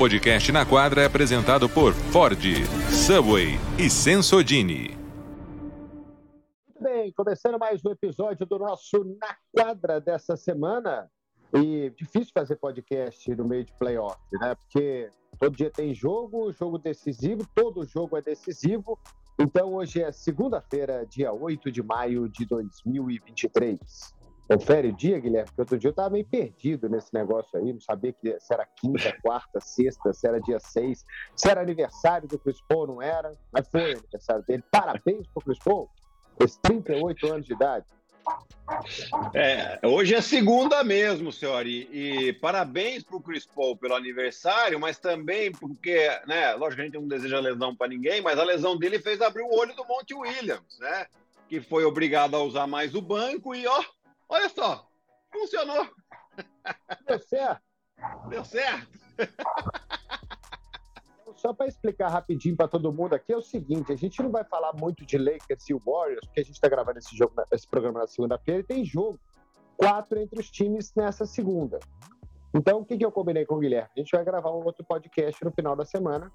podcast na quadra é apresentado por Ford, Subway e Sensodini. Muito bem, começando mais um episódio do nosso Na Quadra dessa semana. E difícil fazer podcast no meio de playoff, né? Porque todo dia tem jogo, jogo decisivo, todo jogo é decisivo. Então hoje é segunda-feira, dia 8 de maio de 2023. Confere o dia, Guilherme, porque outro dia eu estava meio perdido nesse negócio aí, não sabia que se era quinta, quarta, sexta, se era dia 6, se era aniversário do Chris Paul, não era, mas foi aniversário dele. Parabéns pro Chris Paul, esses 38 anos de idade. É, hoje é segunda mesmo, senhor, e, e parabéns para o Chris Paul pelo aniversário, mas também porque, né, lógico que a gente não deseja lesão para ninguém, mas a lesão dele fez abrir o olho do Monte Williams, né, que foi obrigado a usar mais o banco e, ó, Olha só, funcionou. Deu certo. Deu certo. Só para explicar rapidinho para todo mundo aqui, é o seguinte: a gente não vai falar muito de Lakers e Warriors, porque a gente está gravando esse, jogo, esse programa na segunda-feira e tem jogo. Quatro entre os times nessa segunda. Então, o que, que eu combinei com o Guilherme? A gente vai gravar um outro podcast no final da semana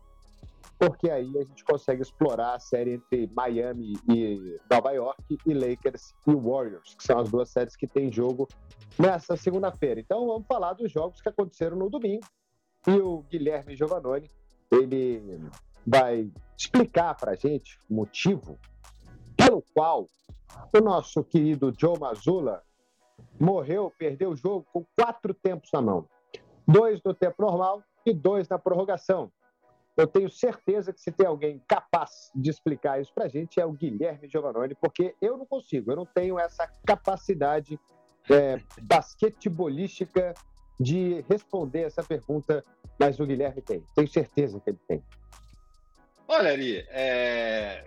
porque aí a gente consegue explorar a série entre Miami e Nova York e Lakers e Warriors, que são as duas séries que tem jogo nessa segunda-feira. Então vamos falar dos jogos que aconteceram no domingo. E o Guilherme Giovannoni, ele vai explicar para a gente o motivo pelo qual o nosso querido Joe Mazzulla morreu, perdeu o jogo com quatro tempos na mão. Dois no tempo normal e dois na prorrogação. Eu tenho certeza que se tem alguém capaz de explicar isso para a gente é o Guilherme Giovannoni, porque eu não consigo, eu não tenho essa capacidade é, basquetebolística de responder essa pergunta, mas o Guilherme tem. Tenho certeza que ele tem. Olha, Ari, é...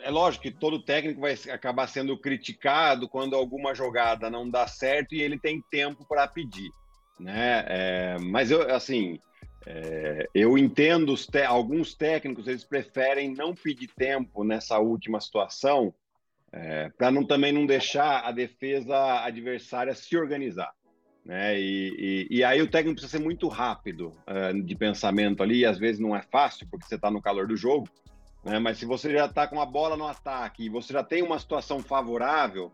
é lógico que todo técnico vai acabar sendo criticado quando alguma jogada não dá certo e ele tem tempo para pedir, né? É... Mas eu, assim, é, eu entendo te, alguns técnicos eles preferem não pedir tempo nessa última situação é, para não, também não deixar a defesa adversária se organizar. Né? E, e, e aí o técnico precisa ser muito rápido é, de pensamento ali, e às vezes não é fácil porque você está no calor do jogo, né? mas se você já está com a bola no ataque e você já tem uma situação favorável,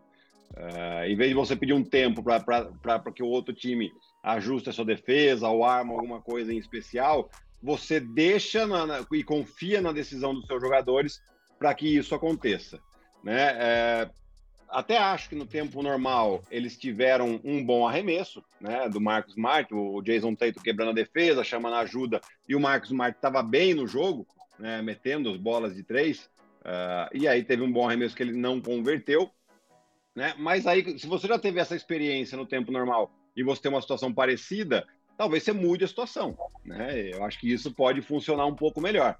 é, em vez de você pedir um tempo para que o outro time ajusta a sua defesa ou arma alguma coisa em especial, você deixa na, na, e confia na decisão dos seus jogadores para que isso aconteça. Né? É, até acho que no tempo normal eles tiveram um bom arremesso né, do Marcos Smart, o Jason Tatum quebrando a defesa, chamando ajuda, e o Marcos Smart estava bem no jogo, né, metendo as bolas de três, uh, e aí teve um bom arremesso que ele não converteu. Né? Mas aí, se você já teve essa experiência no tempo normal e você tem uma situação parecida, talvez você mude a situação. Né? Eu acho que isso pode funcionar um pouco melhor.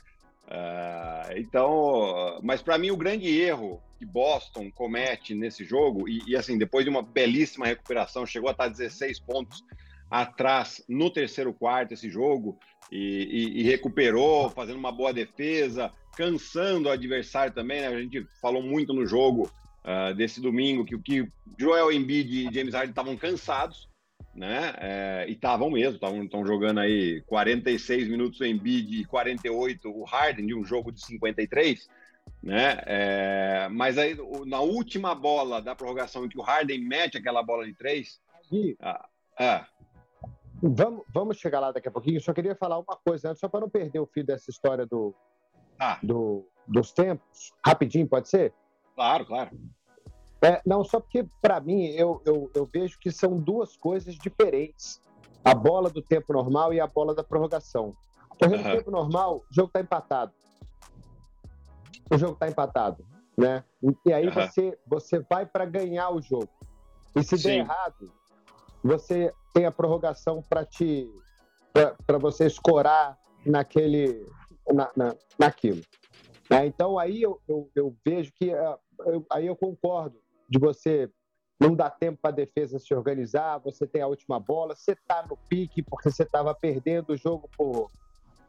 Uh, então, mas para mim o grande erro que Boston comete nesse jogo, e, e, assim, depois de uma belíssima recuperação, chegou a estar 16 pontos atrás no terceiro quarto esse jogo, e, e, e recuperou, fazendo uma boa defesa, cansando o adversário também, né? A gente falou muito no jogo uh, desse domingo que o que Joel Embiid e James Harden estavam cansados, né? É, e estavam mesmo, estavam jogando aí 46 minutos o Embiid e 48 o Harden de um jogo de 53, né? É, mas aí na última bola da prorrogação em que o Harden mete aquela bola de três, ah, ah, Vamos, vamos chegar lá daqui a pouquinho. Eu só queria falar uma coisa antes, só para não perder o fio dessa história do, ah. do, dos tempos. Rapidinho, pode ser? Claro, claro. É, não, só porque, para mim, eu, eu, eu, vejo que são duas coisas diferentes. A bola do tempo normal e a bola da prorrogação. Porque no tempo normal, o jogo está empatado. O jogo está empatado, né? E aí uhum. você, você vai para ganhar o jogo. E se Sim. der errado, você tem a prorrogação para te para você escorar naquele na, na, naquilo. Né? Então aí eu, eu, eu vejo que uh, eu, aí eu concordo de você não dar tempo para a defesa se organizar, você tem a última bola, você está no pique porque você estava perdendo o jogo por,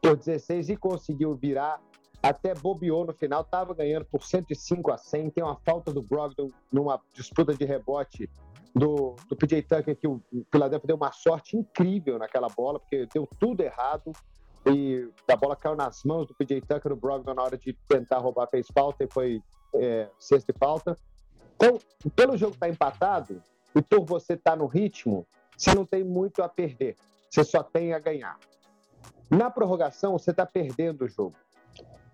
por 16 e conseguiu virar, até bobeou no final, estava ganhando por 105 a 100, tem uma falta do Brogdon numa disputa de rebote do, do PJ Tucker, que o Philadelphia deu uma sorte incrível naquela bola, porque deu tudo errado, e a bola caiu nas mãos do PJ Tucker, o Brogdon, na hora de tentar roubar, fez falta e foi é, sexta e falta. Então, pelo jogo estar tá empatado e por você estar tá no ritmo, você não tem muito a perder, você só tem a ganhar. Na prorrogação, você está perdendo o jogo.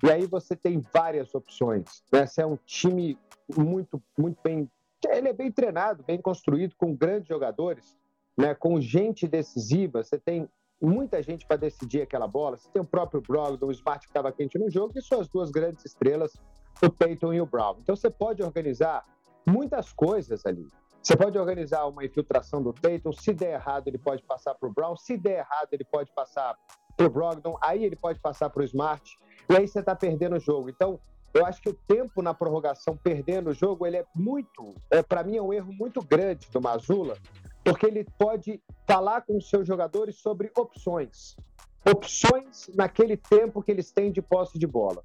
E aí você tem várias opções. Né? Você é um time muito, muito bem. Ele é bem treinado, bem construído, com grandes jogadores, né? com gente decisiva. Você tem muita gente para decidir aquela bola. Você tem o próprio Brogdon, o Smart que estava quente no jogo, e suas duas grandes estrelas, o Peyton e o Brown. Então você pode organizar muitas coisas ali. Você pode organizar uma infiltração do Peyton, se der errado, ele pode passar para o Brown, se der errado, ele pode passar para o Brogdon, aí ele pode passar para o Smart, e aí você está perdendo o jogo. Então, eu acho que o tempo na prorrogação perdendo o jogo, ele é muito, é, para mim é um erro muito grande do Mazula, porque ele pode falar com os seus jogadores sobre opções. Opções naquele tempo que eles têm de posse de bola.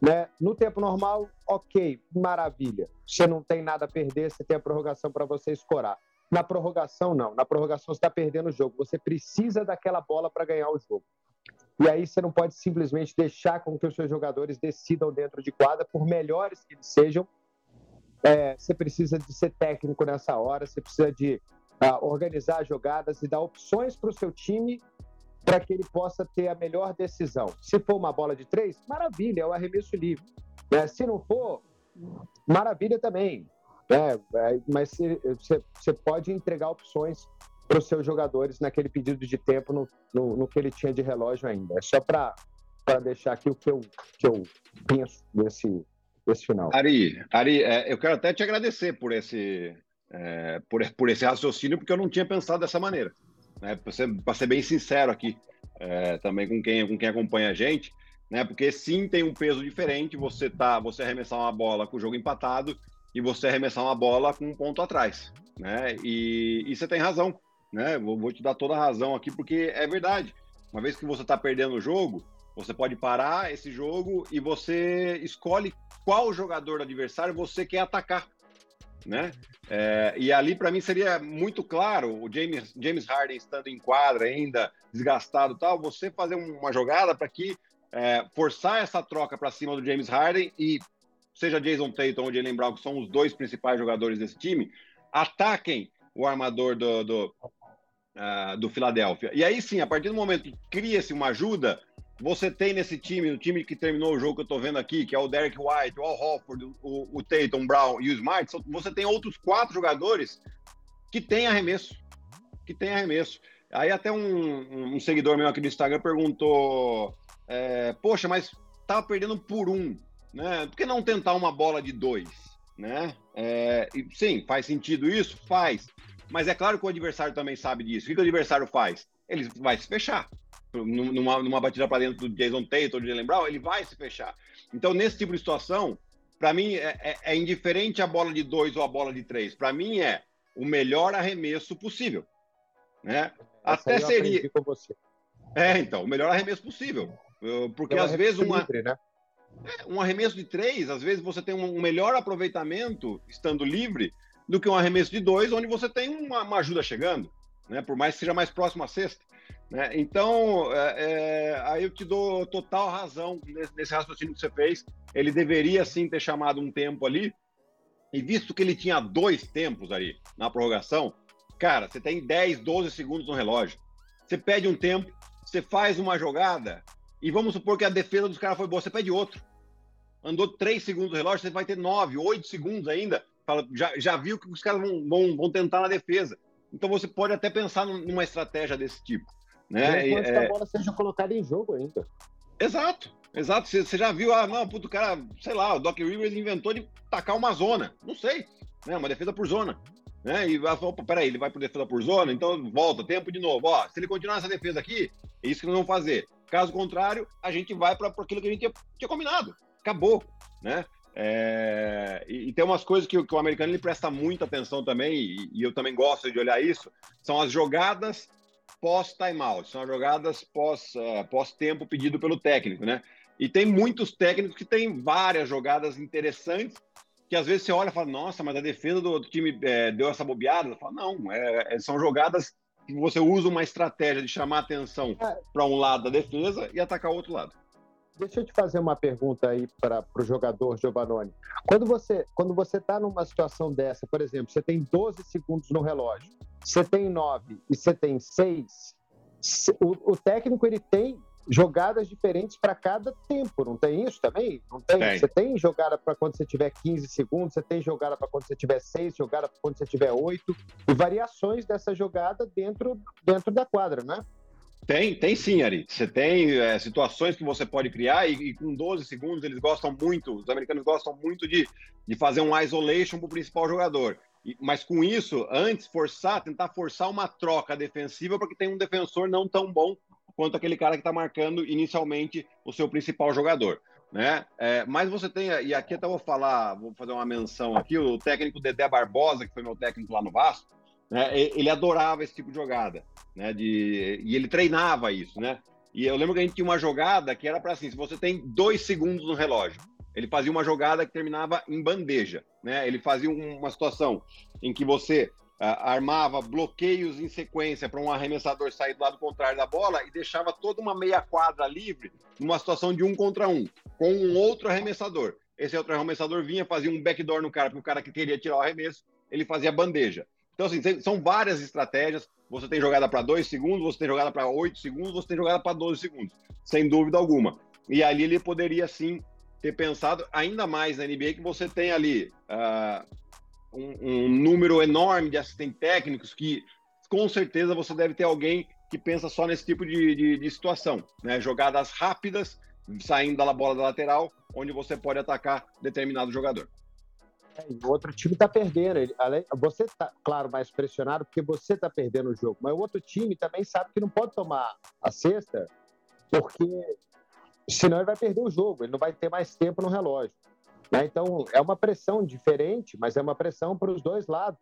Né? No tempo normal, ok, maravilha. Você não tem nada a perder, você tem a prorrogação para você escorar. Na prorrogação, não. Na prorrogação, você está perdendo o jogo. Você precisa daquela bola para ganhar o jogo. E aí você não pode simplesmente deixar com que os seus jogadores decidam dentro de quadra, por melhores que eles sejam. É, você precisa de ser técnico nessa hora, você precisa de uh, organizar jogadas e dar opções para o seu time para que ele possa ter a melhor decisão. Se for uma bola de três, maravilha, é o arremesso livre. Né? Se não for, maravilha também. Né? Mas você pode entregar opções para os seus jogadores naquele pedido de tempo no, no, no, que ele tinha de relógio ainda. É só para deixar aqui o que eu, que eu penso desse, desse final. Ari, Ari é, eu quero até te agradecer por esse, é, por, por esse raciocínio, porque eu não tinha pensado dessa maneira. Né? Para ser, ser bem sincero aqui, é, também com quem, com quem acompanha a gente, né? porque sim tem um peso diferente você tá, você arremessar uma bola com o jogo empatado e você arremessar uma bola com um ponto atrás. Né? E, e você tem razão. Né? Vou, vou te dar toda a razão aqui, porque é verdade. Uma vez que você está perdendo o jogo, você pode parar esse jogo e você escolhe qual jogador do adversário você quer atacar né? É, e ali, para mim, seria muito claro o James, James Harden estando em quadra ainda, desgastado tal, você fazer uma jogada para que é, forçar essa troca para cima do James Harden e seja Jason Tatum ou Jalen Brown, que são os dois principais jogadores desse time, ataquem o armador do, do, uh, do Philadelphia. E aí sim, a partir do momento que cria-se uma ajuda, você tem nesse time, no time que terminou o jogo que eu estou vendo aqui, que é o Derek White, o Al Hofford, o, o Tatum Brown e o Smart, você tem outros quatro jogadores que têm arremesso. Que têm arremesso. Aí até um, um seguidor meu aqui do Instagram perguntou: é, Poxa, mas tava perdendo por um, né? Por que não tentar uma bola de dois? Né? É, sim, faz sentido isso? Faz. Mas é claro que o adversário também sabe disso. O que, que o adversário faz? Ele vai se fechar numa, numa batida para dentro do Jason Tate ou de Jalen Brown, ele vai se fechar. Então, nesse tipo de situação, para mim é, é, é, indiferente a bola de dois ou a bola de três. Para mim é o melhor arremesso possível, né? Até seria. É, então, o melhor arremesso possível, porque às vezes uma livre, né? é, um arremesso de três, às vezes você tem um melhor aproveitamento estando livre do que um arremesso de dois, onde você tem uma, uma ajuda chegando, né? Por mais que seja mais próximo à sexta. Né? Então, é, é, aí eu te dou total razão nesse, nesse, raciocínio que você fez. Ele deveria sim ter chamado um tempo ali. E visto que ele tinha dois tempos ali na prorrogação, cara, você tem 10, 12 segundos no relógio. Você pede um tempo, você faz uma jogada, e vamos supor que a defesa dos caras foi boa, você pede outro. Andou 3 segundos no relógio, você vai ter 9, 8 segundos ainda. Fala, já, já viu que os caras vão, vão, vão tentar na defesa. Então você pode até pensar numa estratégia desse tipo. Né? Enquanto é... a bola seja colocada em jogo ainda. Exato, exato. Você, já viu, ah, não, puto, o cara, sei lá, o Doc Rivers inventou de tacar uma zona. Não sei, né? Uma defesa por zona. Né? E opa, peraí, ele vai por defesa por zona, então volta, tempo de novo. Ó, se ele continuar essa defesa aqui, é isso que nós vamos fazer. Caso contrário, a gente vai para aquilo que a gente tinha, tinha combinado. Acabou, né? É, e, e, tem umas coisas que, que, o americano ele presta muita atenção também, e, e, eu também gosto de olhar isso, são as jogadas pós-timeout, são jogadas pós, uh, pós-tempo pedido pelo técnico, né? E tem muitos técnicos que têm várias jogadas interessantes que às vezes você olha e fala, nossa, mas a defesa do, do time é, deu essa bobeada. Fala, não, é, é, são jogadas que você usa uma estratégia de chamar atenção é. para um lado da defesa e atacar o outro lado. Deixa eu te fazer uma pergunta aí para o jogador Giovanni. Quando você quando você está numa situação dessa, por exemplo, você tem 12 segundos no relógio, você tem 9 e você tem 6, o, o técnico ele tem jogadas diferentes para cada tempo, não tem isso também? Não tem? tem. Você tem jogada para quando você tiver 15 segundos, você tem jogada para quando você tiver 6, jogada para quando você tiver 8, e variações dessa jogada dentro, dentro da quadra, né? Tem, tem sim, Ari. Você tem é, situações que você pode criar e, e, com 12 segundos eles gostam muito, os americanos gostam muito de, de fazer um isolation para o principal jogador. Mas com isso, antes forçar, tentar forçar uma troca defensiva porque tem um defensor não tão bom quanto aquele cara que está marcando inicialmente o seu principal jogador. Né? É, mas você tem, e aqui até vou falar, vou fazer uma menção aqui, o técnico Dedé Barbosa, que foi meu técnico lá no Vasco, né? ele adorava esse tipo de jogada, né? De, e ele treinava isso, né? E eu lembro que a gente tinha uma jogada que era para assim, se você tem dois segundos no relógio, ele fazia uma jogada que terminava em bandeja, né? Ele fazia uma situação em que você armava bloqueios em sequência para um arremessador sair do lado contrário da bola e deixava toda uma meia quadra livre numa situação de um contra um, com um outro arremessador. Esse outro arremessador vinha, fazia um backdoor no cara, porque o cara que queria tirar o arremesso, ele fazia bandeja. Então, assim, são várias estratégias. Você tem jogada para dois segundos, você tem jogada para oito segundos, você tem jogada para 12 segundos, sem dúvida alguma. E ali ele poderia, sim, ter pensado ainda mais na NBA que você tem ali uh, um, um, número enorme de assistentes técnicos que com certeza você deve ter alguém que pensa só nesse tipo de, de, de situação, né? Jogadas rápidas, saindo da bola da lateral, onde você pode atacar determinado jogador. É, o outro time está perdendo. Ele, você está, claro, mais pressionado porque você está perdendo o jogo, mas o outro time também sabe que não pode tomar a cesta, porque senão ele vai perder o jogo, ele não vai ter mais tempo no relógio. Né? Então, é uma pressão diferente, mas é uma pressão para os dois lados.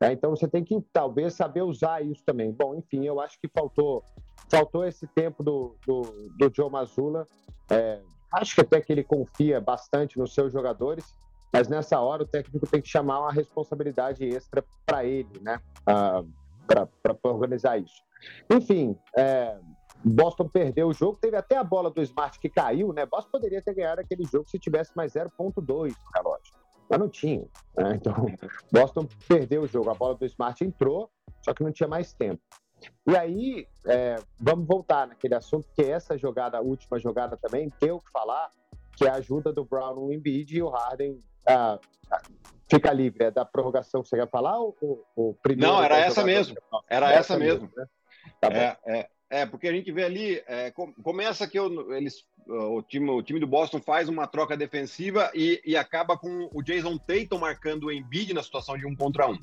Né? Então, você tem que, talvez, saber usar isso também. Bom, enfim, eu acho que faltou, faltou esse tempo do, do, do Joe Mazzulla. É, acho que até que ele confia bastante nos seus jogadores, mas nessa hora o técnico tem que chamar uma responsabilidade extra para ele, né? Ah, para organizar isso. Enfim, é, Boston perdeu o jogo, teve até a bola do Smart que caiu, né? Boston poderia ter ganhado aquele jogo se tivesse mais 0.2 no relógio, mas não tinha. Né? Então, Boston perdeu o jogo, a bola do Smart entrou, só que não tinha mais tempo. E aí, é, vamos voltar naquele assunto, que essa jogada, a última jogada também, tem o que falar, que é a ajuda do Brown no Embiid e o Harden ah, fica livre. É da prorrogação que você quer falar ou o primeiro? Não, era essa mesmo. Era essa, essa mesmo. mesmo né? tá é, é, é, porque a gente vê ali, é, começa que eu, eles, o, time, o time do Boston faz uma troca defensiva e, e acaba com o Jason Tatum marcando o Embiid na situação de um contra um.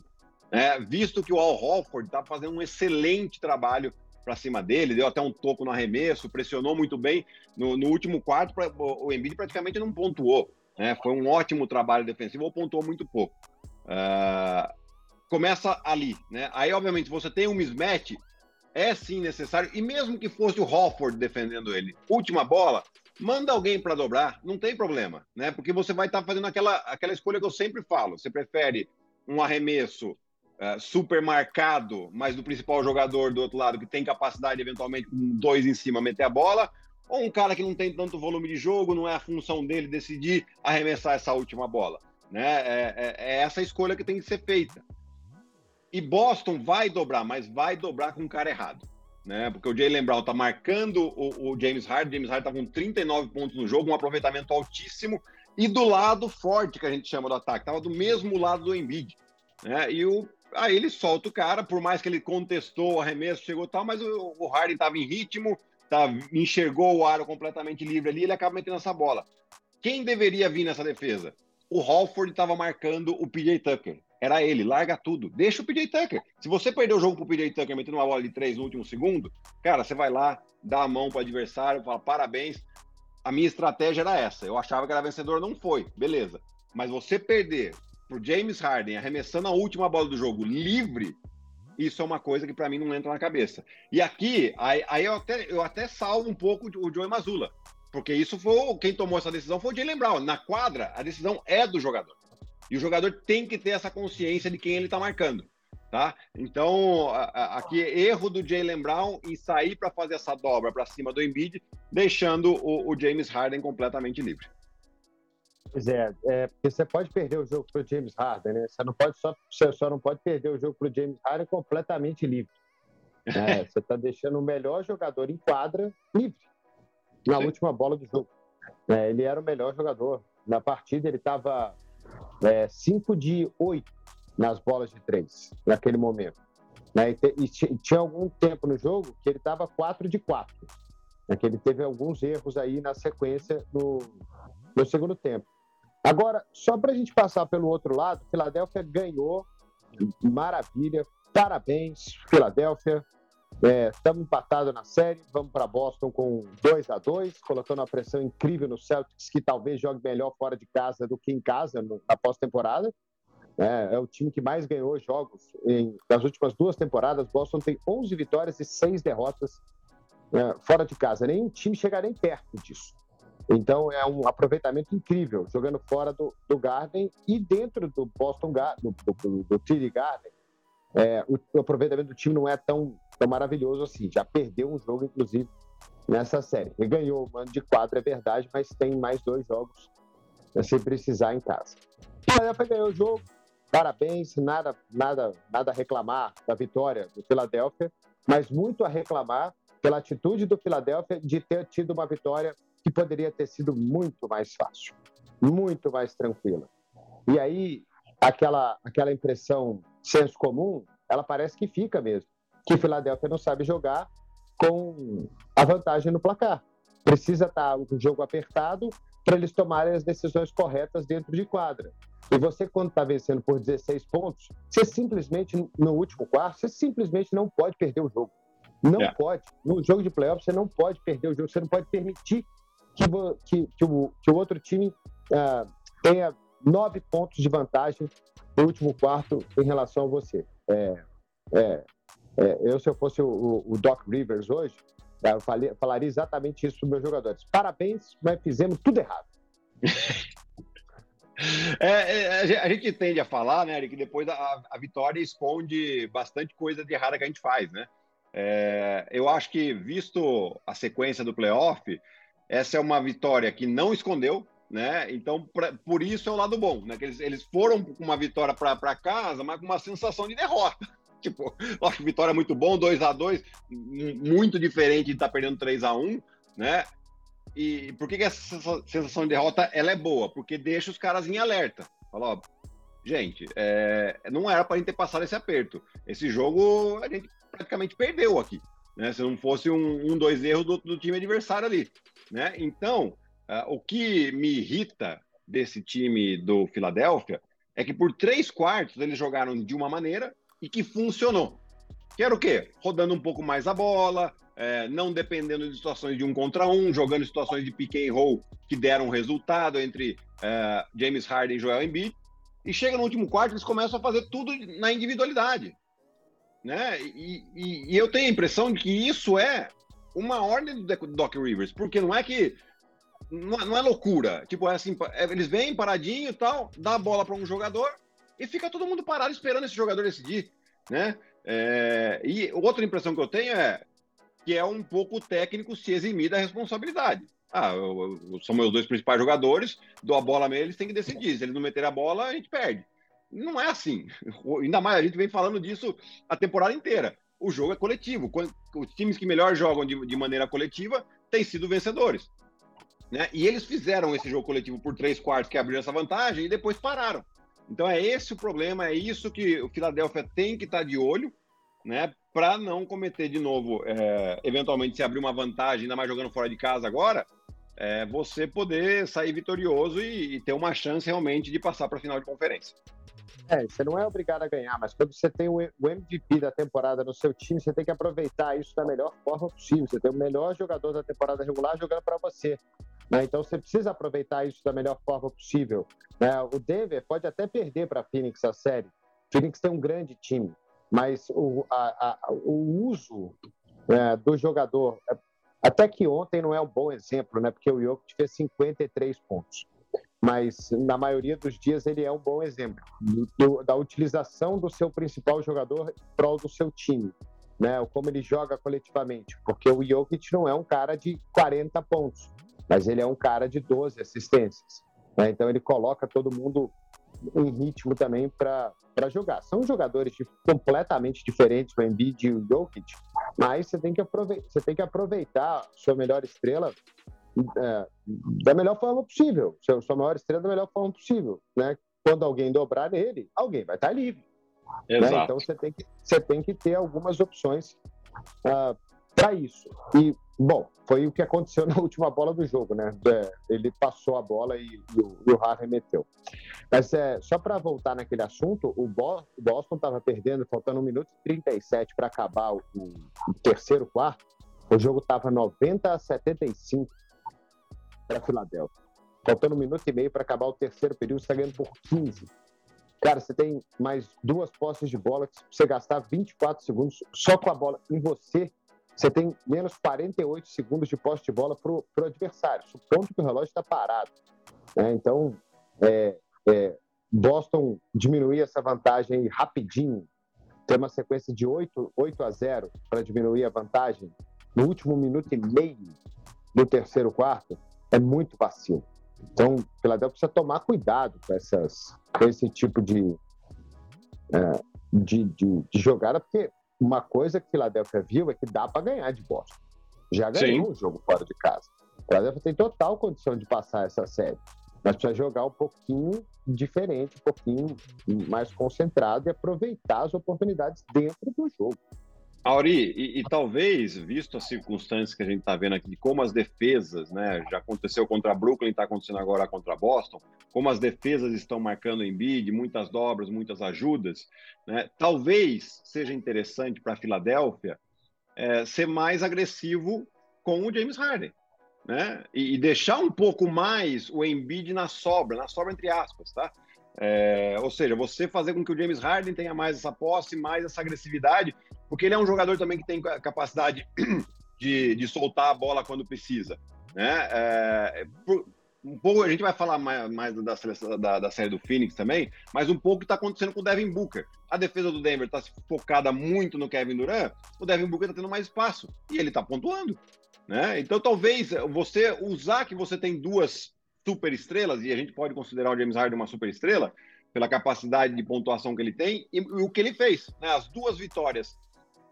É, visto que o Al Horford está fazendo um excelente trabalho para cima dele, deu até um toco no arremesso, pressionou muito bem. No, no último quarto, pra, o Embiid praticamente não pontuou. Né? Foi um ótimo trabalho defensivo, ou pontuou muito pouco. Uh, começa ali. Né? Aí, obviamente, você tem um mismatch é sim necessário, e mesmo que fosse o Hofford defendendo ele, última bola, manda alguém para dobrar, não tem problema, né? Porque você vai estar tá fazendo aquela, aquela escolha que eu sempre falo. Você prefere um arremesso uh, super marcado, mas do principal jogador do outro lado que tem capacidade, eventualmente, com dois em cima, meter a bola, ou um cara que não tem tanto volume de jogo, não é a função dele decidir arremessar essa última bola. Né? É, é, é essa escolha que tem que ser feita. E Boston vai dobrar, mas vai dobrar com o cara errado. Né? Porque o Jalen Brown tá marcando o, o James Harden. James Harden tá com 39 pontos no jogo, um aproveitamento altíssimo. E do lado forte, que a gente chama do ataque, tava do mesmo lado do Embiid. Né? E o, aí ele solta o cara, por mais que ele contestou o arremesso, chegou tal, mas o, o Harden tava em ritmo, tava, enxergou o aro completamente livre ali, ele acaba metendo essa bola. Quem deveria vir nessa defesa? O Halford estava marcando o PJ Tucker era ele, larga tudo, deixa o PJ Tucker. Se você perder o jogo pro PJ Tucker metendo uma bola de três no último segundo, cara, você vai lá, dá a mão pro adversário, fala parabéns. A minha estratégia era essa. Eu achava que era vencedor, não foi, beleza. Mas você perder pro James Harden arremessando a última bola do jogo livre, isso é uma coisa que para mim não entra na cabeça. E aqui, aí, aí, eu, até, eu até salvo um pouco o Joey Mazula, porque isso foi quem tomou essa decisão foi o Jalen Brown. Na quadra, a decisão é do jogador. E o jogador tem que ter essa consciência de quem ele está marcando. Tá? Então, aqui erro do Jalen Brown em sair para fazer essa dobra para cima do Embiid, deixando o, o, James Harden completamente livre. Pois é, é, porque você pode perder o jogo para o James Harden, né? Você não pode só, você só não pode perder o jogo para o James Harden completamente livre. É, você está deixando o melhor jogador em quadra livre na Sim. última bola do jogo. É, ele era o melhor jogador na partida. Ele estava 5 é, de 8 nas bolas de três, naquele momento. Né? E, e, tinha algum tempo no jogo que ele estava 4 de 4. Né? Que ele teve alguns erros aí na sequência no, no segundo tempo. Agora, só para a gente passar pelo outro lado, Filadélfia ganhou, maravilha, parabéns, Filadélfia. Estamos é, empatados na série, vamos para Boston com 2 a 2 colocando uma pressão incrível no Celtics, que talvez jogue melhor fora de casa do que em casa na pós-temporada. É, é, o time que mais ganhou jogos em, nas últimas duas temporadas. Boston tem 11 vitórias e 6 derrotas é, fora de casa. Nenhum time chega nem perto disso. Então é um aproveitamento incrível, jogando fora do, do Garden e dentro do Boston Garden, do, do, do Garden. É, o, o, aproveitamento do time não é tão, tão maravilhoso assim. Já perdeu um jogo, inclusive, nessa série. Ele ganhou o mano de quadro, é verdade, mas tem mais dois jogos se precisar em casa. Philadelphia ganhou o jogo, Parabéns, nada, nada, nada a reclamar da vitória do Philadelphia, mas muito a reclamar pela atitude do Philadelphia de ter tido uma vitória que poderia ter sido muito mais fácil, muito mais tranquila. E aí, aquela, aquela impressão senso comum, ela parece que fica mesmo, que Philadelphia não sabe jogar com a vantagem no placar. Precisa estar o jogo apertado para eles tomarem as decisões corretas dentro de quadra. E você, quando está vencendo por 16 pontos, você simplesmente, no último quarto, você simplesmente não pode perder o jogo. Não é. pode. No jogo de playoff, você não pode perder o jogo, você não pode permitir que, que, que, o, que o, outro time uh, tenha nove pontos de vantagem no último quarto em relação a você. É, é, é, eu, se eu fosse o, o Doc Rivers hoje, eu falei, falaria exatamente isso para meus jogadores. Parabéns, mas fizemos tudo errado. É, é, a gente tende a falar, né, que depois a, a, vitória esconde bastante coisa de errada que a gente faz, né? É, eu acho que, visto a sequência do playoff, essa é uma vitória que não escondeu, né? Então, pra, por isso é o lado bom, né? Que eles, eles foram com uma vitória para casa, mas com uma sensação de derrota. Tipo, que vitória muito bom, 2 a 2 muito diferente de estar tá perdendo 3 a 1 né? E por que, que essa sensação de derrota ela é boa? Porque deixa os caras em alerta. Fala, ó, gente, é, não era para a gente ter passado esse aperto. Esse jogo a gente praticamente perdeu aqui, né? Se não fosse um, um dois erros do, do, time adversário ali, né? Então, uh, o que me irrita desse time do Filadélfia é que por três quartos eles jogaram de uma maneira e que funcionou. Que era o quê? Rodando um pouco mais a bola, é, não dependendo de situações de um contra um, jogando situações de pick and roll que deram resultado entre é, James Harden e Joel Embiid. E chega no último quarto, eles começam a fazer tudo na individualidade. Né? E, e, e eu tenho a impressão de que isso é uma ordem do Doc Rivers, porque não é que não, não é loucura. Tipo, é assim, é, eles vêm paradinho e tal, dá a bola para um jogador e fica todo mundo parado esperando esse jogador decidir, né? É, e outra impressão que eu tenho é que é um pouco o técnico se eximir da responsabilidade. Ah, eu, eu, são meus dois principais jogadores, dou a bola eles têm que decidir. Se eles não meterem a bola, a gente perde. Não é assim. Ainda mais, a gente vem falando disso a temporada inteira. O jogo é coletivo. Os times que melhor jogam de, de maneira coletiva têm sido vencedores. Né? E eles fizeram esse jogo coletivo por três quartos que abriram essa vantagem e depois pararam. Então é esse o problema, é isso que o Philadelphia tem que estar de olho, né? para não cometer de novo, é, eventualmente se abrir uma vantagem, ainda mais jogando fora de casa agora, é, você poder sair vitorioso e, e, ter uma chance realmente de passar para a final de conferência. É, você não é obrigado a ganhar, mas quando você tem o MVP da temporada no seu time, você tem que aproveitar isso da melhor forma possível. Você tem o melhor jogador da temporada regular jogando para você. Né? Então você precisa aproveitar isso da melhor forma possível. Né? O Denver pode até perder para a Phoenix a série. Phoenix tem um grande time, mas o, a, a, o uso é, do jogador, é, até que ontem não é um bom exemplo, né? Porque o Jokic fez 53 pontos. Mas na maioria dos dias ele é um bom exemplo do, da utilização do seu principal jogador em prol do seu time, né? Como ele joga coletivamente, porque o Jokic não é um cara de 40 pontos, mas ele é um cara de 12 assistências. Né? Então ele coloca todo mundo em ritmo também para jogar. São jogadores completamente diferentes, o Embiid e o Jokic, mas você tem que aproveitar, você tem que aproveitar sua melhor estrela é, da melhor forma possível, sua, sua maior estrela da melhor forma possível, né? Quando alguém dobrar nele, alguém vai estar livre. Né? Então você tem que você tem que ter algumas opções uh, ah, para isso. E bom, foi o que aconteceu na última bola do jogo, né? É, ele passou a bola e, e o, e o Harden meteu. Mas é, só para voltar naquele assunto, o Boston estava perdendo, faltando 1 minuto e 37 para acabar o, o, terceiro quarto. O jogo estava 90 a 75 para a Filadélfia. Faltando um minuto e meio para acabar o terceiro período, você está ganhando por 15. Cara, você tem mais duas posses de bola que você gastar 24 segundos só com a bola em você, você tem menos 48 segundos de posse de bola para o adversário, supondo que o relógio está parado. Né? Então, é, é, Boston diminuir essa vantagem rapidinho, ter uma sequência de 8, 8 a 0 para diminuir a vantagem no último minuto e meio do terceiro quarto, é muito vacilo. Então, o Philadelphia precisa tomar cuidado com, essas, com esse tipo de, é, de, de, de, jogada, porque uma coisa que Philadelphia viu é que dá para ganhar de Boston. Já ganhou o um jogo fora de casa. O Philadelphia tem total condição de passar essa série, mas precisa jogar um pouquinho diferente, um pouquinho mais concentrado e aproveitar as oportunidades dentro do jogo. Auri, e, e, talvez, visto as circunstâncias que a gente está vendo aqui, como as defesas, né, já aconteceu contra Brooklyn, está acontecendo agora contra Boston, como as defesas estão marcando o Embiid, muitas dobras, muitas ajudas, né, talvez seja interessante para a Filadélfia é, ser mais agressivo com o James Harden, né, e, e deixar um pouco mais o Embiid na sobra, na sobra entre aspas, tá? É, ou seja, você fazer com que o James Harden tenha mais essa posse, mais essa agressividade, porque ele é um jogador também que tem capacidade de, de soltar a bola quando precisa. Né? É, um pouco, a gente vai falar mais, mais da, da, da, série do Phoenix também, mas um pouco está acontecendo com o Devin Booker. A defesa do Denver está focada muito no Kevin Durant, o Devin Booker está tendo mais espaço e ele está pontuando. Né? Então, talvez você usar que você tem duas super estrelas, e a gente pode considerar o James Harden uma super estrela, pela capacidade de pontuação que ele tem e, e o que ele fez. Né? As duas vitórias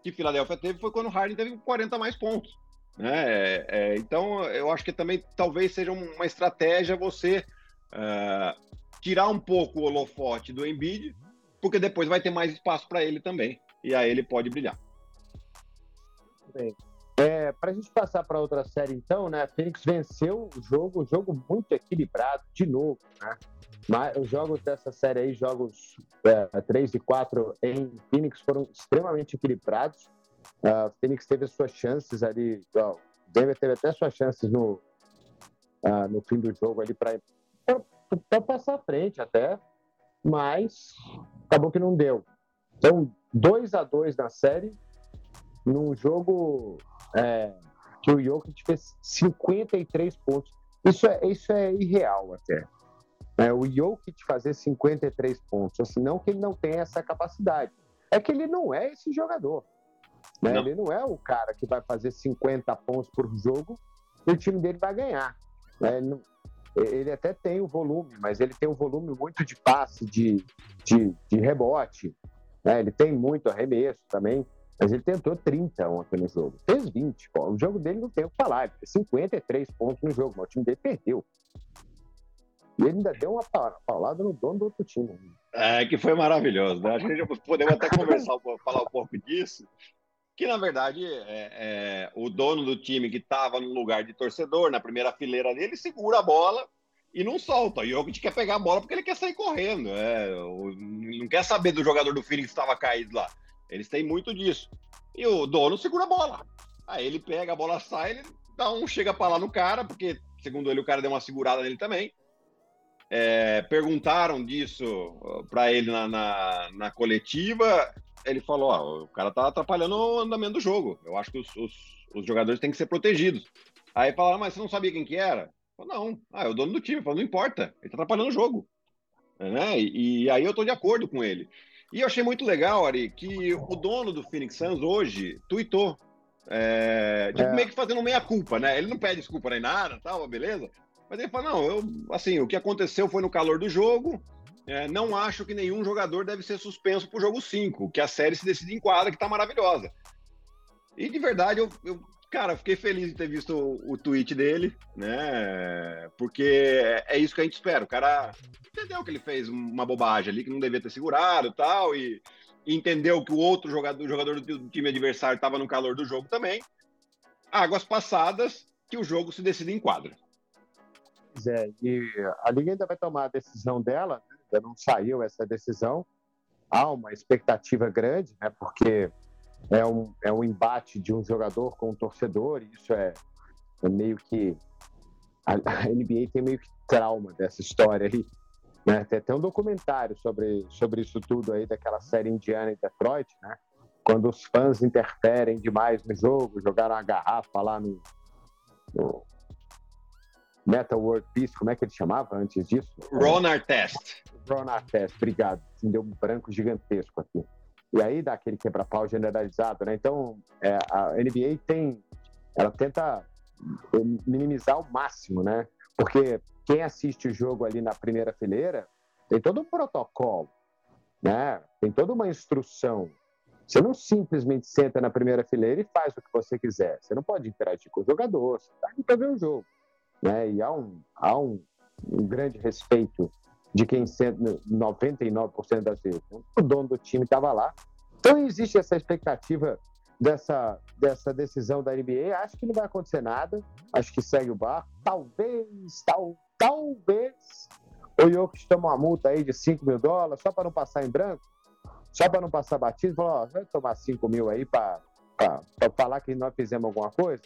que Filadélfia teve foi quando o Harden teve 40 mais pontos. Né? É, é, então, eu acho que também talvez seja uma estratégia você uh, tirar um pouco o holofote do Embiid, porque depois vai ter mais espaço para ele também, e aí ele pode brilhar. Bem, é, para a gente passar para outra série, então, né? Phoenix venceu o jogo, um jogo muito equilibrado, de novo, né? Mas os jogos dessa série aí, jogos é, 3 e 4 em Phoenix, foram extremamente equilibrados. Uh, Phoenix teve as suas chances ali, ó, Denver teve até suas chances no, uh, no fim do jogo ali para passar à frente até, mas acabou que não deu. Então, 2 a 2 na série, num jogo é, que o Jokic fez 53 pontos. Isso é, isso é irreal até. É, o Jokic fazer 53 pontos, assim, não que ele não tenha essa capacidade, é que ele não é esse jogador. Né? Não. Ele não é o cara que vai fazer 50 pontos por jogo e o time dele vai ganhar. Né? Ele até tem o volume, mas ele tem um volume muito de passe, de, de, de rebote. Né? Ele tem muito arremesso também. Mas ele tentou 30 ontem no jogo. Fez 20. Pô. O jogo dele não tem o que falar. Ele fez 53 pontos no jogo, mas o time dele perdeu. E ele ainda deu uma paulada no dono do outro time. É, que foi maravilhoso. Né? Acho que podemos até conversar, falar um pouco disso. Que, na verdade, é, é, o dono do time que estava no lugar de torcedor, na primeira fileira dele, segura a bola e não solta. O Jokic quer pegar a bola porque ele quer sair correndo. É, não quer saber do jogador do Phoenix que estava caído lá. Eles têm muito disso. E o dono segura a bola. Aí ele pega, a bola sai, ele dá um chega para lá no cara, porque, segundo ele, o cara deu uma segurada nele também. É, perguntaram disso para ele na, na, na, coletiva. Ele falou: ó, o cara tá atrapalhando o andamento do jogo. Eu acho que os, os, os jogadores têm que ser protegidos. Aí falaram, mas você não sabia quem que era? Falei, não, ah, é o dono do time. Falei, não importa, ele tá atrapalhando o jogo. Né? E, e aí eu tô de acordo com ele. E eu achei muito legal, Ari, que o dono do Phoenix Suns hoje tweetou. É, tipo, é. meio que fazendo meia-culpa, né? Ele não pede desculpa nem nada, tal, beleza? Mas ele fala: não, eu, assim, o que aconteceu foi no calor do jogo. É, não acho que nenhum jogador deve ser suspenso pro jogo 5, que a série se decide em quadra, que tá maravilhosa. E de verdade, eu, eu cara, fiquei feliz de ter visto o, o tweet dele, né? Porque é, é isso que a gente espera. O cara entendeu que ele fez uma bobagem ali, que não devia ter segurado e tal, e, entendeu que o outro jogador, jogador do time adversário estava no calor do jogo também. Águas passadas, que o jogo se decide em quadra. Pois é, e a Liga ainda vai tomar a decisão dela, né? ainda não saiu essa decisão. Há uma expectativa grande, né? Porque é um, é um embate de um jogador com um torcedor, e isso é, é meio que. A, a, NBA tem meio que trauma dessa história aí. Né? Tem até um documentário sobre, sobre isso tudo aí, daquela série indiana em Detroit, né? Quando os fãs interferem demais no jogo, jogaram a garrafa lá no, no Metal World Peace, como é que ele chamava antes disso? Ron Artest. Ron Artest, obrigado. Me deu um branco gigantesco aqui e aí dá aquele quebra-pau generalizado, né? Então, é, a NBA tem, ela tenta minimizar ao máximo, né? Porque quem assiste o jogo ali na primeira fileira tem todo um protocolo, né? Tem toda uma instrução. Você não simplesmente senta na primeira fileira e faz o que você quiser. Você não pode interagir com o jogador, você está ali para ver o jogo, né? E há um, há um, um grande respeito de quem 99% das vezes. O dono do time estava lá. Então existe essa expectativa dessa, dessa decisão da NBA. Acho que não vai acontecer nada. Acho que segue o barco. Talvez, tal, talvez o Jokic tome uma multa aí de 5 mil dólares só para não passar em branco, só para não passar batido. Falou, vai tomar 5 mil aí para falar que nós fizemos alguma coisa.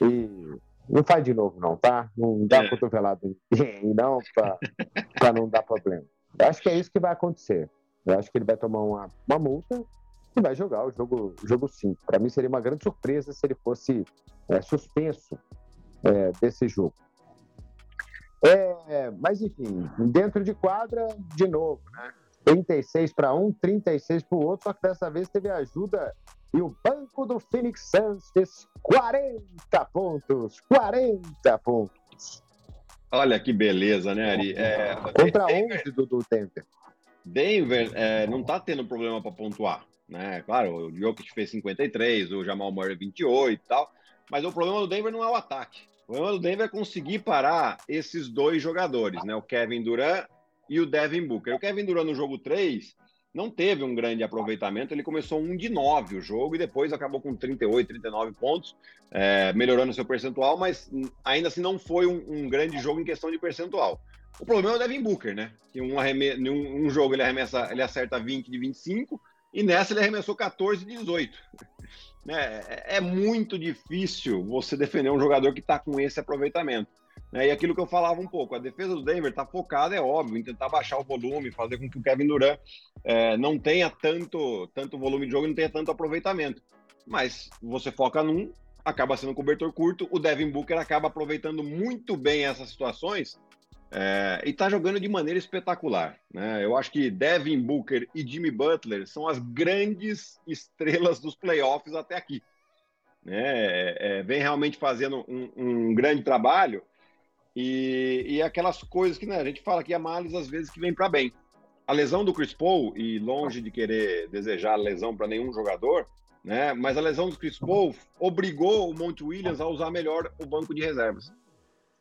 E não faz de novo, não, tá? Não dá é. cotovelado em ninguém, não, para não dar problema. Eu acho que é isso que vai acontecer. Eu acho que ele vai tomar uma, uma multa e vai jogar o jogo 5. Jogo para mim seria uma grande surpresa se ele fosse é, suspenso é, desse jogo. É, mas, enfim, dentro de quadra, de novo, né? 36 para um, 36 para o outro, só que dessa vez teve ajuda e o banco do Phoenix Suns fez 40 pontos. 40 pontos. Olha que beleza, né, Ari? É, Contra Denver, 11 do, do Denver. Denver é, não está tendo problema para pontuar. Né? Claro, o Jokic fez 53, o Jamal Murray 28 e tal. Mas o problema do Denver não é o ataque. O problema do Denver é conseguir parar esses dois jogadores, né? O Kevin Durant e o Devin Booker. O Kevin Durant no jogo 3 não teve um grande aproveitamento. Ele começou um de 9 o jogo e depois acabou com 38, 39 pontos, é, melhorando seu percentual, mas ainda assim não foi um, um, grande jogo em questão de percentual. O problema é o Devin Booker, né? Que um, arreme... um, um jogo ele arremessa, ele acerta 20 de 25 e nessa ele arremessou 14 de 18. É, é muito difícil você defender um jogador que está com esse aproveitamento. Né? E aquilo que eu falava um pouco, a defesa do Denver está focada, é óbvio, em tentar baixar o volume, fazer com que o Kevin Durant é, não tenha tanto, tanto volume de jogo, não tenha tanto aproveitamento. Mas você foca num, acaba sendo um cobertor curto, o Devin Booker acaba aproveitando muito bem essas situações é, e está jogando de maneira espetacular. Né? Eu acho que Devin Booker e Jimmy Butler são as grandes estrelas dos playoffs até aqui. Né? É, é, vem realmente fazendo um, um grande trabalho e, e aquelas coisas que né, a gente fala que há males às vezes que vem para bem. A lesão do Chris Paul, e longe de querer desejar lesão para nenhum jogador, né, mas a lesão do Chris Paul obrigou o Monte Williams a usar melhor o banco de reservas.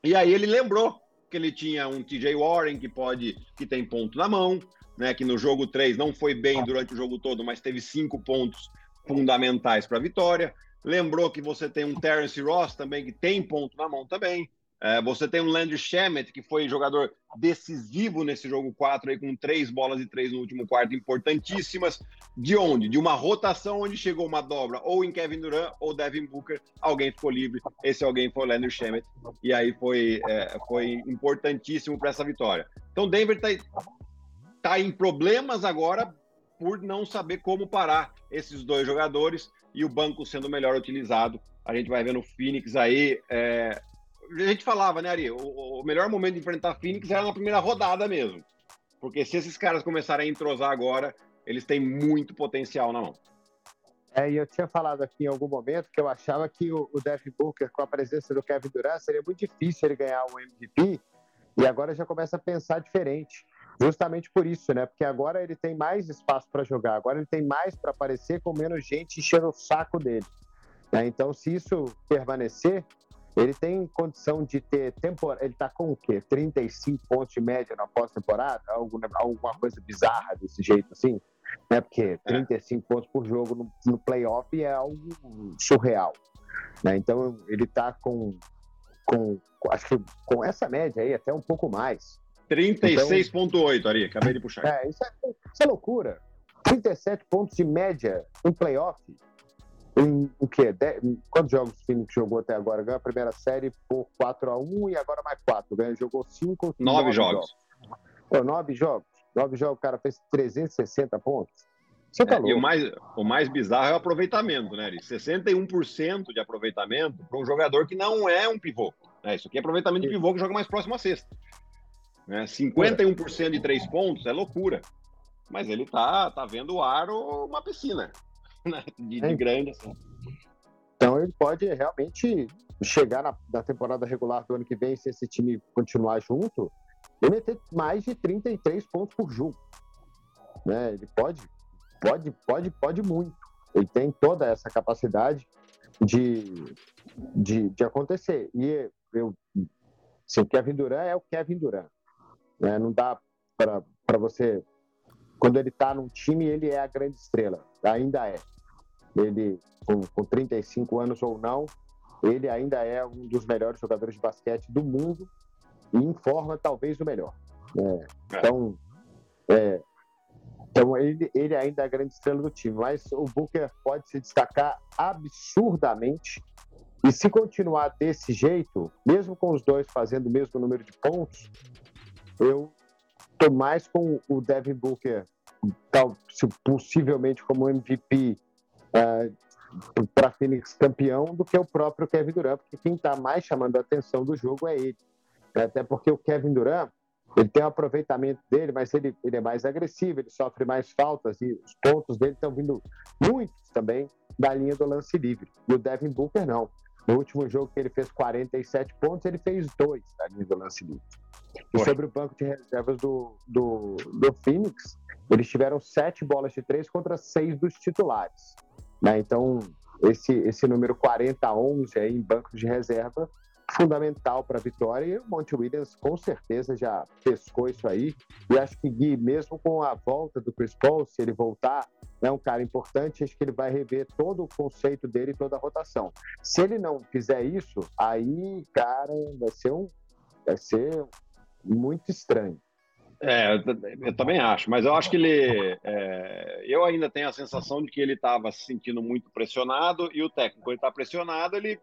E aí ele lembrou que ele tinha um TJ Warren que pode, que tem ponto na mão, né, que no jogo 3 não foi bem durante o jogo todo, mas teve cinco pontos fundamentais para a vitória. Lembrou que você tem um Terence Ross também que tem ponto na mão também. É, você tem um Landry Shamet, que foi jogador decisivo nesse jogo 4, aí, com três bolas e três no último quarto, importantíssimas. De onde? De uma rotação onde chegou uma dobra, ou em Kevin Durant ou Devin Booker, alguém ficou livre. Esse alguém foi o Landry Shamet, e aí foi, é, foi importantíssimo para essa vitória. Então, Denver está tá em problemas agora por não saber como parar esses dois jogadores e o banco sendo melhor utilizado. A gente vai ver no Phoenix aí. É, a gente falava, né, Ari? O, o, melhor momento de enfrentar a Phoenix era na primeira rodada mesmo. Porque se esses caras começarem a entrosar agora, eles têm muito potencial na mão. É, e eu tinha falado aqui em algum momento que eu achava que o, o Booker, com a presença do Kevin Durant, seria muito difícil ele ganhar o MVP, e agora já começa a pensar diferente. Justamente por isso, né? Porque agora ele tem mais espaço para jogar, agora ele tem mais para aparecer com menos gente enchendo o saco dele. Né? Então, se isso permanecer, ele tem condição de ter temporada. Ele está com o quê? 35 pontos de média na pós-temporada? Alguma, alguma coisa bizarra desse jeito assim? Né? Porque 35 é. pontos por jogo no, no playoff é algo surreal. Né? Então ele está com, com. Acho que com essa média aí, até um pouco mais. 36,8, então, Ari, acabei de puxar. É, isso é, isso é loucura. 37 pontos de média no playoff. Em o quê? De... Quantos jogos o Phoenix jogou até agora? Ganhou a primeira série por 4x1 e agora mais 4. Ganhou, jogou 5. 9 jogos. jogos. Pô, 9 jogos. 9 jogos, o cara fez 360 pontos. Você tá é, e o mais, o mais bizarro é o aproveitamento, né, Ari? 61% de aproveitamento para um jogador que não é um pivô. Né? Isso aqui é aproveitamento de pivô que joga mais próximo à cesta. Né? 51% de 3 pontos é loucura. Mas ele tá, tá vendo o aro uma piscina. Né? de, de grande. Assim. Então ele pode realmente chegar na, na, temporada regular do ano que vem, se esse time continuar junto, e meter mais de 33 pontos por jogo. Né? Ele pode, pode, pode, pode muito. Ele tem toda essa capacidade de, de, de acontecer. E eu, assim, o Kevin Durant é o Kevin Durant. Né? Não dá para você. Quando ele está num time, ele é a grande estrela. Ainda é. Ele com, com 35 anos ou não, ele ainda é um dos melhores jogadores de basquete do mundo e em forma talvez o melhor. É, então, é, então ele, ele ainda é a grande estrela do time, mas o Booker pode se destacar absurdamente. E se continuar desse jeito, mesmo com os dois fazendo o mesmo número de pontos, eu estou mais com o Devin Booker, tal, possivelmente como MVP é, para Phoenix campeão do que o próprio Kevin Durant, porque quem está mais chamando a atenção do jogo é ele. Até porque o Kevin Durant ele tem um aproveitamento dele, mas ele, ele é mais agressivo, ele sofre mais faltas e os pontos dele estão vindo muitos também da linha do lance livre. E o Devin Booker não. No último jogo que ele fez 47 pontos, ele fez dois da linha do lance livre. E sobre o banco de reservas do, do, do Phoenix, eles tiveram sete bolas de três contra seis dos titulares. Né? Então, esse, esse número 40-11 aí em bancos de reserva, fundamental para a vitória. E o Monte Williams com certeza já pescou isso aí. E acho que Gui, mesmo com a volta do Chris Paul, se ele voltar, é um cara importante, acho que ele vai rever todo o conceito dele e toda a rotação. Se ele não fizer isso, aí, cara, vai ser um vai ser muito estranho. É, eu também acho, mas eu acho que ele. É, eu ainda tenho a sensação de que ele estava se sentindo muito pressionado e o técnico, está pressionado, ele,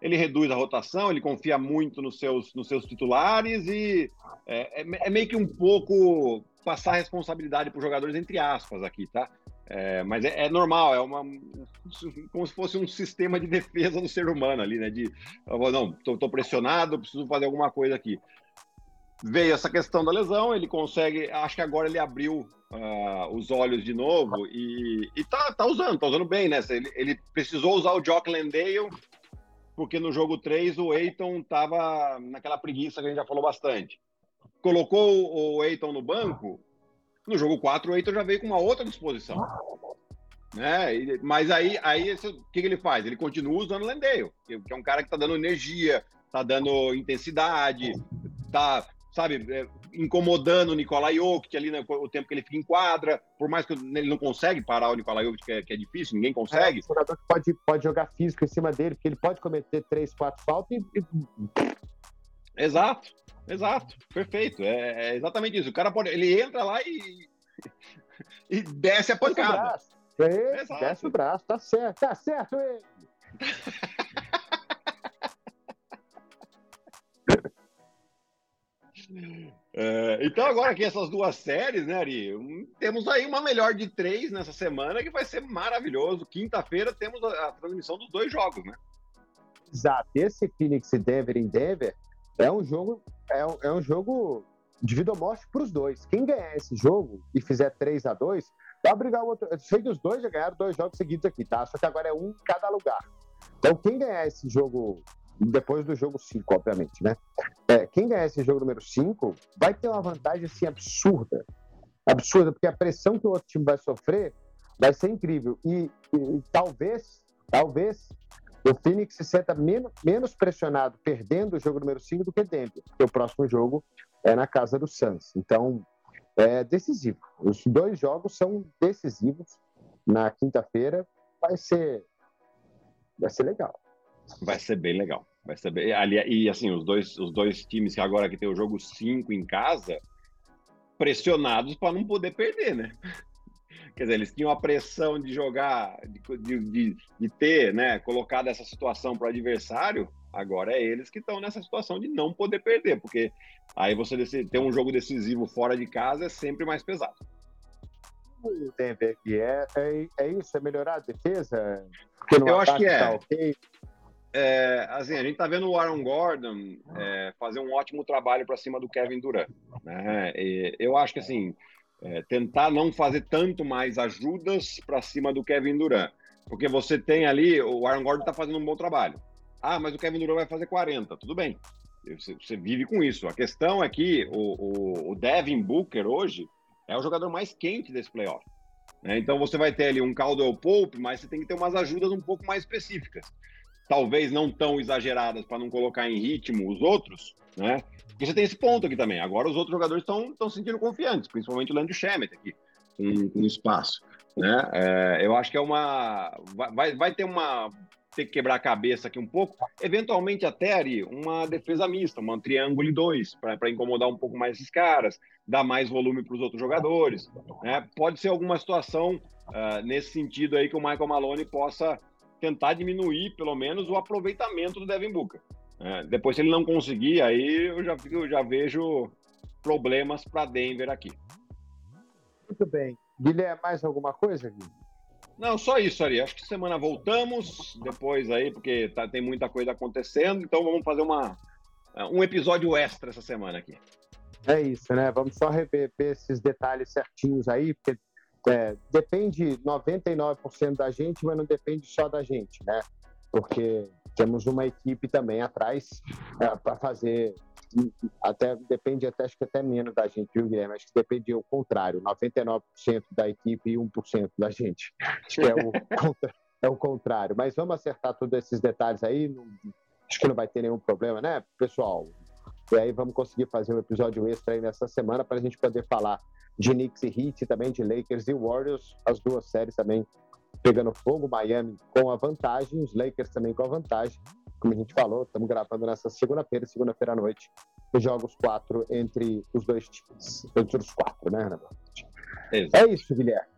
ele reduz a rotação, ele confia muito nos seus, nos seus titulares e é, é, é meio que um pouco passar a responsabilidade para os jogadores, entre aspas, aqui, tá? É, mas é, é, normal, é uma como se fosse um sistema de defesa do ser humano ali, né? De não, estou pressionado, preciso fazer alguma coisa aqui veio essa questão da lesão, ele consegue, acho que agora ele abriu uh, os olhos de novo e, e tá, tá usando, tá usando bem, né? Ele, ele precisou usar o Jock Landale, porque no jogo 3 o Eiton tava naquela preguiça que a gente já falou bastante. Colocou o Eiton no banco, no jogo 4 o Eiton já veio com uma outra disposição. Né? Mas aí, aí esse, o que, que, ele faz? Ele continua usando o Landale, que é um cara que tá dando energia, tá dando intensidade, tá sabe, é, incomodando o Nicolai Jokic ali né, o tempo que ele fica em quadra, por mais que ele não consegue parar o Nicolai Jokic, que é, que é difícil, ninguém consegue. É, o jogador pode, pode jogar físico em cima dele, porque ele pode cometer três, quatro faltas e... Exato, exato, perfeito, é, é, exatamente isso. O cara pode, ele entra lá e, e desce a pancada. Desce o braço, desce o braço, tá certo, tá certo ele. É, então, agora aqui essas duas séries, né, Ari? Temos aí uma melhor de três nessa semana que vai ser maravilhoso. Quinta-feira temos a, a, transmissão dos dois jogos, né? Exato. Esse Phoenix e Denver em Denver é um jogo, é um, é um jogo de vida ou morte para os dois. Quem ganhar esse jogo e fizer 3 a 2 vai brigar o outro. Eu sei que os dois já ganharam dois jogos seguidos aqui, tá? Só que agora é um em cada lugar. Então, quem ganhar esse jogo, depois do jogo 5, obviamente, né? É, quem ganhar esse jogo número 5 vai ter uma vantagem assim absurda. Absurda, porque a pressão que o outro time vai sofrer vai ser incrível. E, e, e talvez, talvez o Phoenix se senta menos, menos pressionado perdendo o jogo número 5 do que Denver, porque o próximo jogo é na casa do Suns. Então, é decisivo. Os dois jogos são decisivos na quinta-feira. Vai ser, vai ser legal. Vai ser bem legal. Vai ser bem... Ali, e assim, os dois, os dois times que agora que tem o jogo 5 em casa, pressionados para não poder perder, né? Quer dizer, eles tinham a pressão de jogar, de, de, de ter, né, colocado essa situação para o adversário. Agora é eles que estão nessa situação de não poder perder, porque aí você ter um jogo decisivo fora de casa é sempre mais pesado. O Denver é, é, é isso, é melhorar a defesa? Eu acho que é. Tá okay. É, assim, a gente está vendo o Aaron Gordon é, fazer um ótimo trabalho para cima do Kevin Durant. Né? eu acho que assim, é, tentar não fazer tanto mais ajudas para cima do Kevin Durant. Porque você tem ali, o Aaron Gordon está fazendo um bom trabalho. Ah, mas o Kevin Durant vai fazer 40. Tudo bem. Você, você vive com isso. A questão é que o, o, o, Devin Booker hoje é o jogador mais quente desse playoff. Né? Então você vai ter ali um Caldwell Pope, mas você tem que ter umas ajudas um pouco mais específicas. Talvez não tão exageradas para não colocar em ritmo os outros, né? Porque você tem esse ponto aqui também. Agora os outros jogadores estão se sentindo confiantes, principalmente o Landry Shemet aqui, com, com espaço. Né? É, eu acho que é uma. Vai, vai ter uma. Ter que quebrar a cabeça aqui um pouco. Eventualmente, até Ari, uma defesa mista, uma triângulo e dois, para incomodar um pouco mais esses caras, dar mais volume para os outros jogadores. Né? Pode ser alguma situação uh, nesse sentido aí que o Michael Malone possa tentar diminuir, pelo menos, o aproveitamento do Devin Booker. É, depois, se ele não conseguir, aí eu já, eu já vejo problemas para Denver aqui. Muito bem. Guilherme, mais alguma coisa, Guilherme? Não, só isso, Ari. Acho que semana voltamos depois aí, porque tá, tem muita coisa acontecendo, então vamos fazer uma, um episódio extra essa semana aqui. É isso, né? Vamos só rever esses detalhes certinhos aí, porque é, depende 99% da gente, mas não depende só da gente, né? Porque temos uma equipe também atrás é, para fazer até depende até acho que até menos da gente, viu, Guilherme? Acho que depende o contrário, 99% da equipe e 1% da gente. Acho que é o, é o contrário. Mas vamos acertar todos esses detalhes aí. Não, acho que não vai ter nenhum problema, né, pessoal? E aí vamos conseguir fazer um episódio extra aí nessa semana para a gente poder falar de Knicks e Heat, também de Lakers e Warriors, as duas séries também pegando fogo, Miami com a vantagem, os Lakers também com a vantagem. Como a gente falou, estamos gravando nessa segunda-feira, segunda-feira à noite, os jogos quatro entre os dois times, entre os quatro, né, Renato? É isso, Guilherme.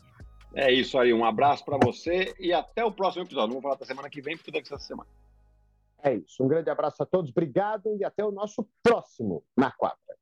É isso aí, um abraço para você e até o próximo episódio. Vou falar da semana que vem, porque ser essa semana. É isso, um grande abraço a todos, obrigado e até o nosso próximo Na Quadra.